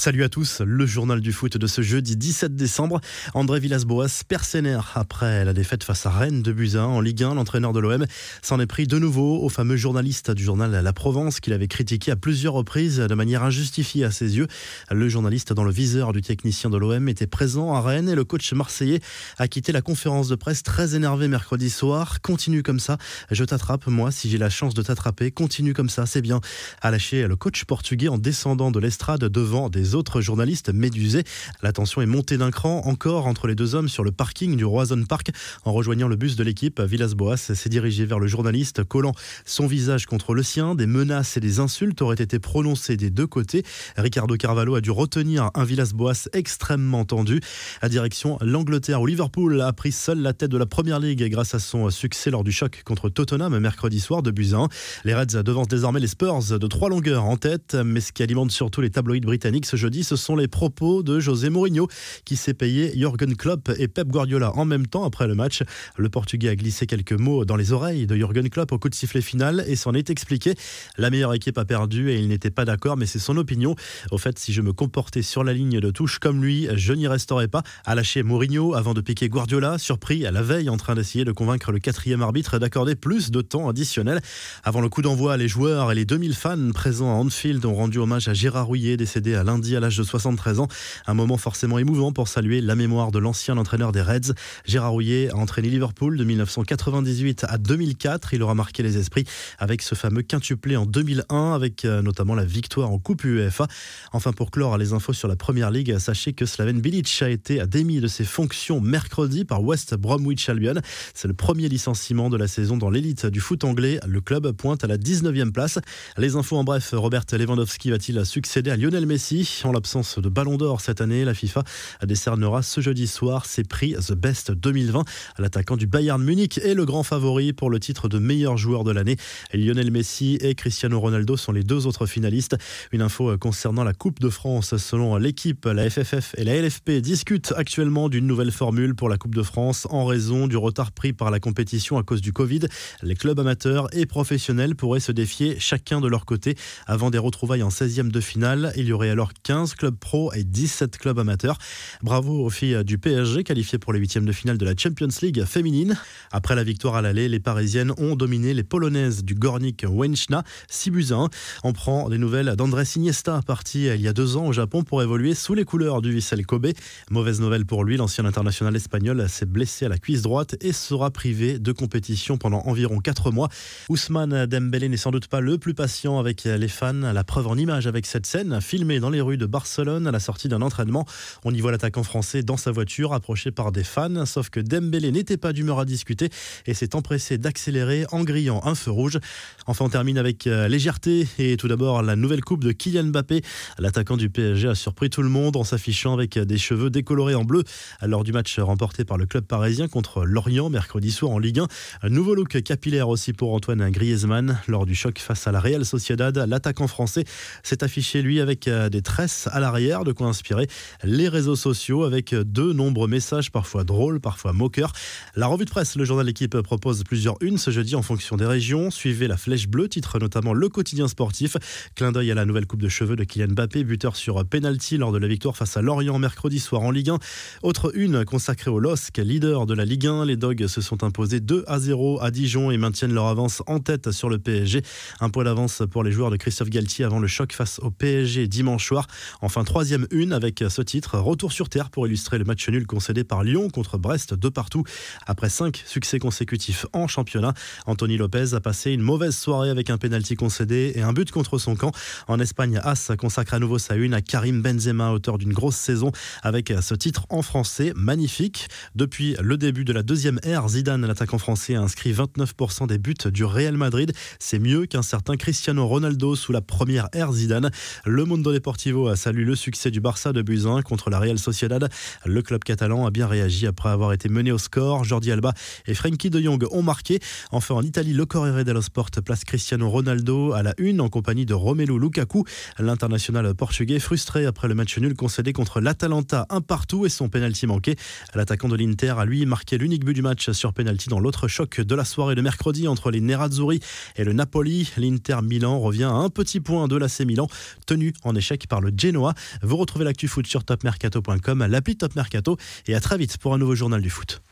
Salut à tous, le journal du foot de ce jeudi 17 décembre. André Villas-Boas, persénaire après la défaite face à Rennes de Buzyn en Ligue 1. L'entraîneur de l'OM s'en est pris de nouveau au fameux journaliste du journal La Provence qu'il avait critiqué à plusieurs reprises de manière injustifiée à ses yeux. Le journaliste dans le viseur du technicien de l'OM était présent à Rennes et le coach marseillais a quitté la conférence de presse très énervé mercredi soir. Continue comme ça, je t'attrape moi si j'ai la chance de t'attraper. Continue comme ça, c'est bien. A lâché le coach portugais en descendant de l'estrade devant des autres journalistes médusés. La tension est montée d'un cran encore entre les deux hommes sur le parking du Roison Park. En rejoignant le bus de l'équipe, Villas-Boas s'est dirigé vers le journaliste, collant son visage contre le sien. Des menaces et des insultes auraient été prononcées des deux côtés. Ricardo Carvalho a dû retenir un Villas-Boas extrêmement tendu. À direction l'Angleterre où Liverpool a pris seul la tête de la Première Ligue grâce à son succès lors du choc contre Tottenham mercredi soir de Buzyn. Les Reds devancent désormais les Spurs de trois longueurs en tête, mais ce qui alimente surtout les tabloïds britanniques ce jeudi, ce sont les propos de José Mourinho qui s'est payé Jürgen Klopp et Pep Guardiola en même temps après le match. Le Portugais a glissé quelques mots dans les oreilles de Jürgen Klopp au coup de sifflet final et s'en est expliqué. La meilleure équipe a perdu et il n'était pas d'accord, mais c'est son opinion. Au fait, si je me comportais sur la ligne de touche comme lui, je n'y resterais pas. A lâché Mourinho avant de piquer Guardiola, surpris à la veille en train d'essayer de convaincre le quatrième arbitre d'accorder plus de temps additionnel. Avant le coup d'envoi, les joueurs et les 2000 fans présents à Anfield ont rendu hommage à Gérard Rouillet, décédé à lundi à l'âge de 73 ans. Un moment forcément émouvant pour saluer la mémoire de l'ancien entraîneur des Reds. Gérard Rouillet a entraîné Liverpool de 1998 à 2004. Il aura marqué les esprits avec ce fameux quintuplé en 2001, avec euh, notamment la victoire en Coupe UEFA. Enfin, pour clore les infos sur la Première Ligue, sachez que Slaven Bilic a été démis de ses fonctions mercredi par West Bromwich Albion. C'est le premier licenciement de la saison dans l'élite du foot anglais. Le club pointe à la 19e place. Les infos en bref, Robert Lewandowski va-t-il succéder à Lionel Messi? En l'absence de Ballon d'Or cette année, la FIFA décernera ce jeudi soir ses prix The Best 2020. L'attaquant du Bayern Munich est le grand favori pour le titre de meilleur joueur de l'année. Lionel Messi et Cristiano Ronaldo sont les deux autres finalistes. Une info concernant la Coupe de France. Selon l'équipe, la FFF et la LFP discutent actuellement d'une nouvelle formule pour la Coupe de France en raison du retard pris par la compétition à cause du Covid. Les clubs amateurs et professionnels pourraient se défier chacun de leur côté avant des retrouvailles en 16e de finale. Il y aurait alors 15 clubs pro et 17 clubs amateurs. Bravo aux filles du PSG qualifiées pour les huitièmes de finale de la Champions League féminine. Après la victoire à l'aller, les Parisiennes ont dominé les Polonaises du Gornik Wenchna 6 buts 1. On prend des nouvelles d'André Iniesta, parti il y a deux ans au Japon pour évoluer sous les couleurs du Vissel Kobe. Mauvaise nouvelle pour lui, l'ancien international espagnol s'est blessé à la cuisse droite et sera privé de compétition pendant environ 4 mois. Ousmane Dembélé n'est sans doute pas le plus patient avec les fans. La preuve en image avec cette scène filmée dans les rues de Barcelone à la sortie d'un entraînement. On y voit l'attaquant français dans sa voiture, approché par des fans, sauf que Dembélé n'était pas d'humeur à discuter et s'est empressé d'accélérer en grillant un feu rouge. Enfin, on termine avec euh, légèreté et tout d'abord la nouvelle coupe de Kylian Mbappé. L'attaquant du PSG a surpris tout le monde en s'affichant avec des cheveux décolorés en bleu lors du match remporté par le club parisien contre Lorient mercredi soir en Ligue 1. Un nouveau look capillaire aussi pour Antoine Griezmann lors du choc face à la Real Sociedad. L'attaquant français s'est affiché lui avec euh, des tresses à l'arrière, de quoi inspirer les réseaux sociaux avec de nombreux messages, parfois drôles, parfois moqueurs. La revue de presse, le journal L'équipe propose plusieurs unes ce jeudi en fonction des régions. Suivez la flèche bleue, titre notamment le quotidien sportif. Clin d'œil à la nouvelle coupe de cheveux de Kylian Mbappé, buteur sur penalty lors de la victoire face à Lorient mercredi soir en Ligue 1. Autre une consacrée au LOSC, leader de la Ligue 1. Les Dogs se sont imposés 2 à 0 à Dijon et maintiennent leur avance en tête sur le PSG. Un point d'avance pour les joueurs de Christophe Galtier avant le choc face au PSG dimanche soir. Enfin, troisième une avec ce titre, retour sur terre pour illustrer le match nul concédé par Lyon contre Brest de partout. Après cinq succès consécutifs en championnat, Anthony Lopez a passé une mauvaise soirée avec un pénalty concédé et un but contre son camp. En Espagne, As consacre à nouveau sa une à Karim Benzema, auteur d'une grosse saison avec ce titre en français magnifique. Depuis le début de la deuxième ère, Zidane, l'attaquant français, a inscrit 29% des buts du Real Madrid. C'est mieux qu'un certain Cristiano Ronaldo sous la première ère Zidane. Le Mundo Deportivo a salué le succès du Barça de Buzyn contre la Real Sociedad. Le club catalan a bien réagi après avoir été mené au score. Jordi Alba et Frenkie de Jong ont marqué. Enfin, en Italie, le Corriere dello Sport place Cristiano Ronaldo à la une en compagnie de Romelu Lukaku. L'international portugais frustré après le match nul concédé contre l'Atalanta un partout et son penalty manqué. L'attaquant de l'Inter a lui marqué l'unique but du match sur penalty dans l'autre choc de la soirée de mercredi entre les Nerazzurri et le Napoli. L'Inter Milan revient à un petit point de l'AC Milan, tenu en échec par le Genoa. Vous retrouvez l'actu foot sur topmercato.com, l'appli Top Mercato et à très vite pour un nouveau journal du foot.